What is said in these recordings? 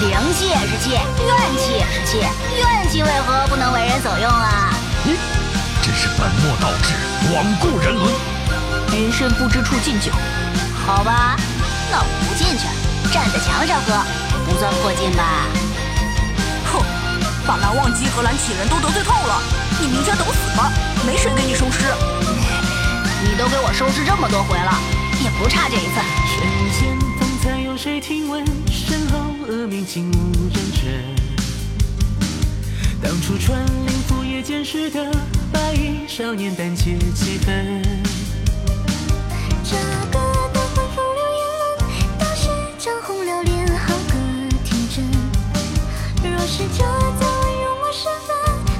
灵气也是气，怨气也是气，怨气为何不能为人所用啊？嗯真是本末倒置，罔顾人伦。云深不知处敬酒。好吧，那我不进去，站在墙上喝，不算破禁吧？哼，把蓝忘机和蓝启人都得罪透了，你明天等死吧，没谁给你收尸。你都给我收拾这么多回了，也不差这一次。神仙方才有谁听闻？恶名竟无人知。当初穿林覆叶剑时的白衣少年，胆怯几分。这个的欢风流言，当时涨红了脸，好个天真。若是这再温柔我身份，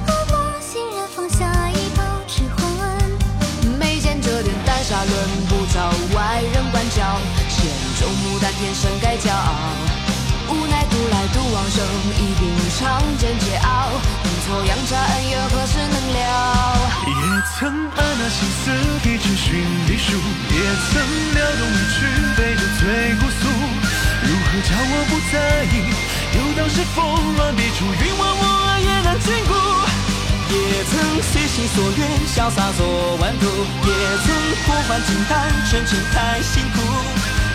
何妨欣然放下一包纸魂？眉间这点胆杀轮不遭外人管教，仙中牡丹天生该骄傲。独来独往生，一柄长剑桀骜。阴错阳差恩怨何时能了？也曾按捺心思一纸寻历书，也曾撩动一曲杯酒醉姑苏。如何叫我不在意？又当是风乱笔触，云忘我也难禁锢。也曾随心所愿，潇洒做顽徒，也曾破幻金丹，深沉太辛苦。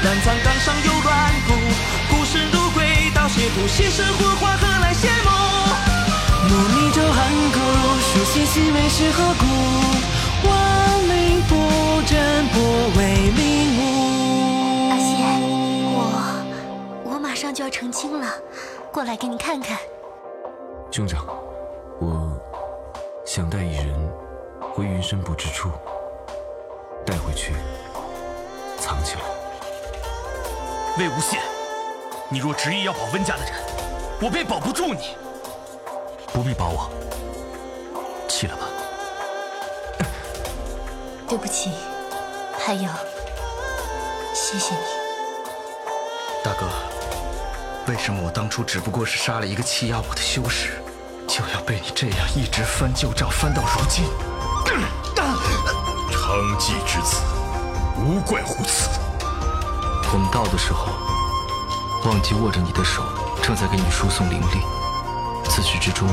但残岗上有，到邪途，现身火花何来谢幕？莫逆舟寒苦，书信细微是何故？万灵不战，不为名目。阿仙，我我马上就要成亲了，过来给你看看。兄长，我想带一人回云深不知处，带回去藏起来。魏无羡，你若执意要保温家的人，我便保不住你。不必保我，弃了吧。对不起，还有，谢谢你。大哥，为什么我当初只不过是杀了一个欺压我的修士，就要被你这样一直翻旧账翻到如今？娼妓之子，无怪乎此。我们到的时候，忘记握着你的手，正在给你输送灵力。自始至终，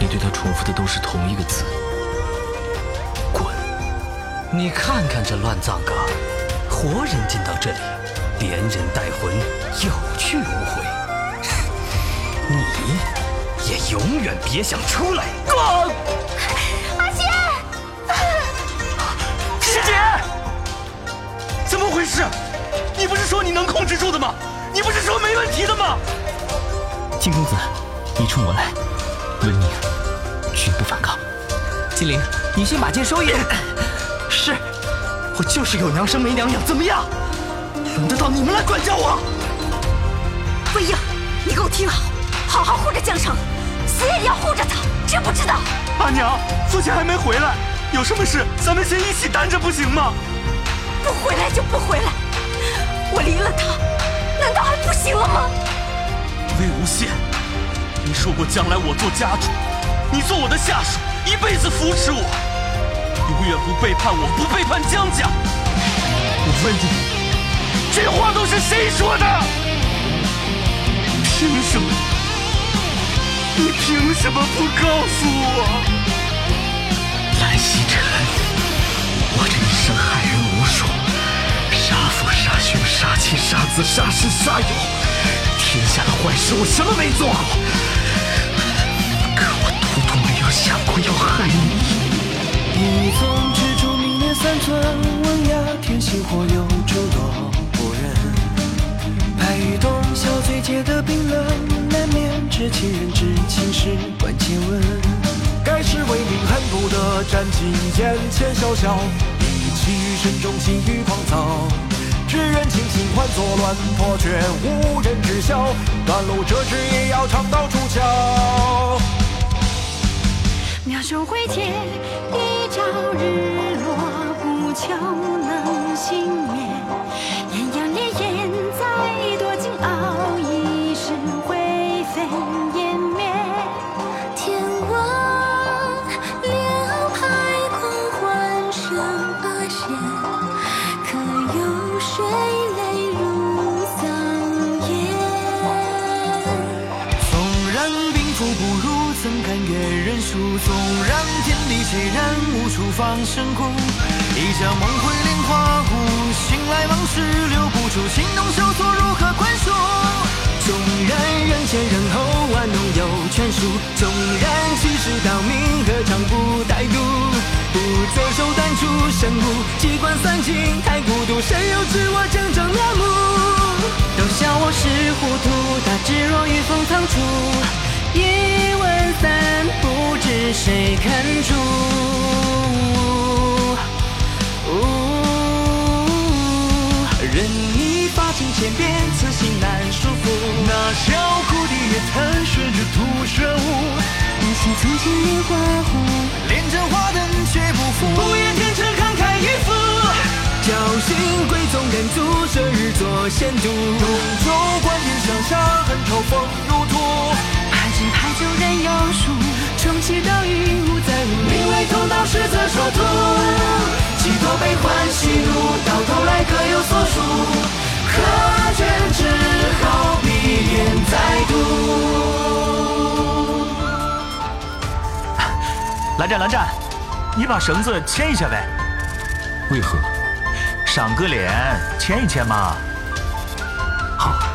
你对他重复的都是同一个字：滚！你看看这乱葬岗，活人进到这里，连人带魂，有去无回。你也永远别想出来！滚阿仙，师姐，怎么回事？你不是说你能控制住的吗？你的吗？金公子，你冲我来，温宁绝不反抗。金陵，你先把剑收也。是，我就是有娘生没娘养，怎么样？轮得到你们来管教我？魏婴，你给我听好，好好护着江城，死也要护着他，知不知道？阿娘，父亲还没回来，有什么事咱们先一起担着，不行吗？不回来就不回来，我离了他，难道还不行了吗？魏无羡，你说过将来我做家主，你做我的下属，一辈子扶持我，永远不背叛我，不背叛江家。我问你，这话都是谁说的？凭什么？你凭什么不告诉我？杀妻杀子杀师杀友，天下的坏事我什么没做过？可我图图没有想过要害你。一纵之柱明烈三寸，温雅天心火有烛落不人。白玉洞小嘴结得冰冷，难免知情人知情事关切问。盖世威名恨不得斩尽眼前宵小，一气身中心欲狂躁。只愿清心换作乱破却无人知晓。断路折枝也要唱到出鞘。妙手回剑，一朝日落，不求能幸垂泪如桑叶，纵然兵符不如，怎敢越人书？纵然天地孑然，无处放生哭。一笑梦回莲花坞，醒来往事留不住，情浓手足如何宽恕？纵然人前人后玩弄有权术，纵然欺世盗名和江湖歹毒，不择手段出神物，机关算尽太。涂，大智若愚封藏处，一问三不知谁肯出。任你发尽千遍，此心难束缚。那小哭的夜残旋着吐血雾，一心从前莲花湖，连针花灯却不负。不言天成慷慨一幅，侥幸归宗人祖，这日做仙都。东周观天上，恨嘲讽如土。排尽排酒人有数，重启倒影无再无。名为同道，实则殊途。几多悲欢喜怒，到头来各有所属。可卷只好闭眼再读。蓝湛，蓝湛，你把绳子牵一下呗。为何？赏个脸，牵一牵嘛。好。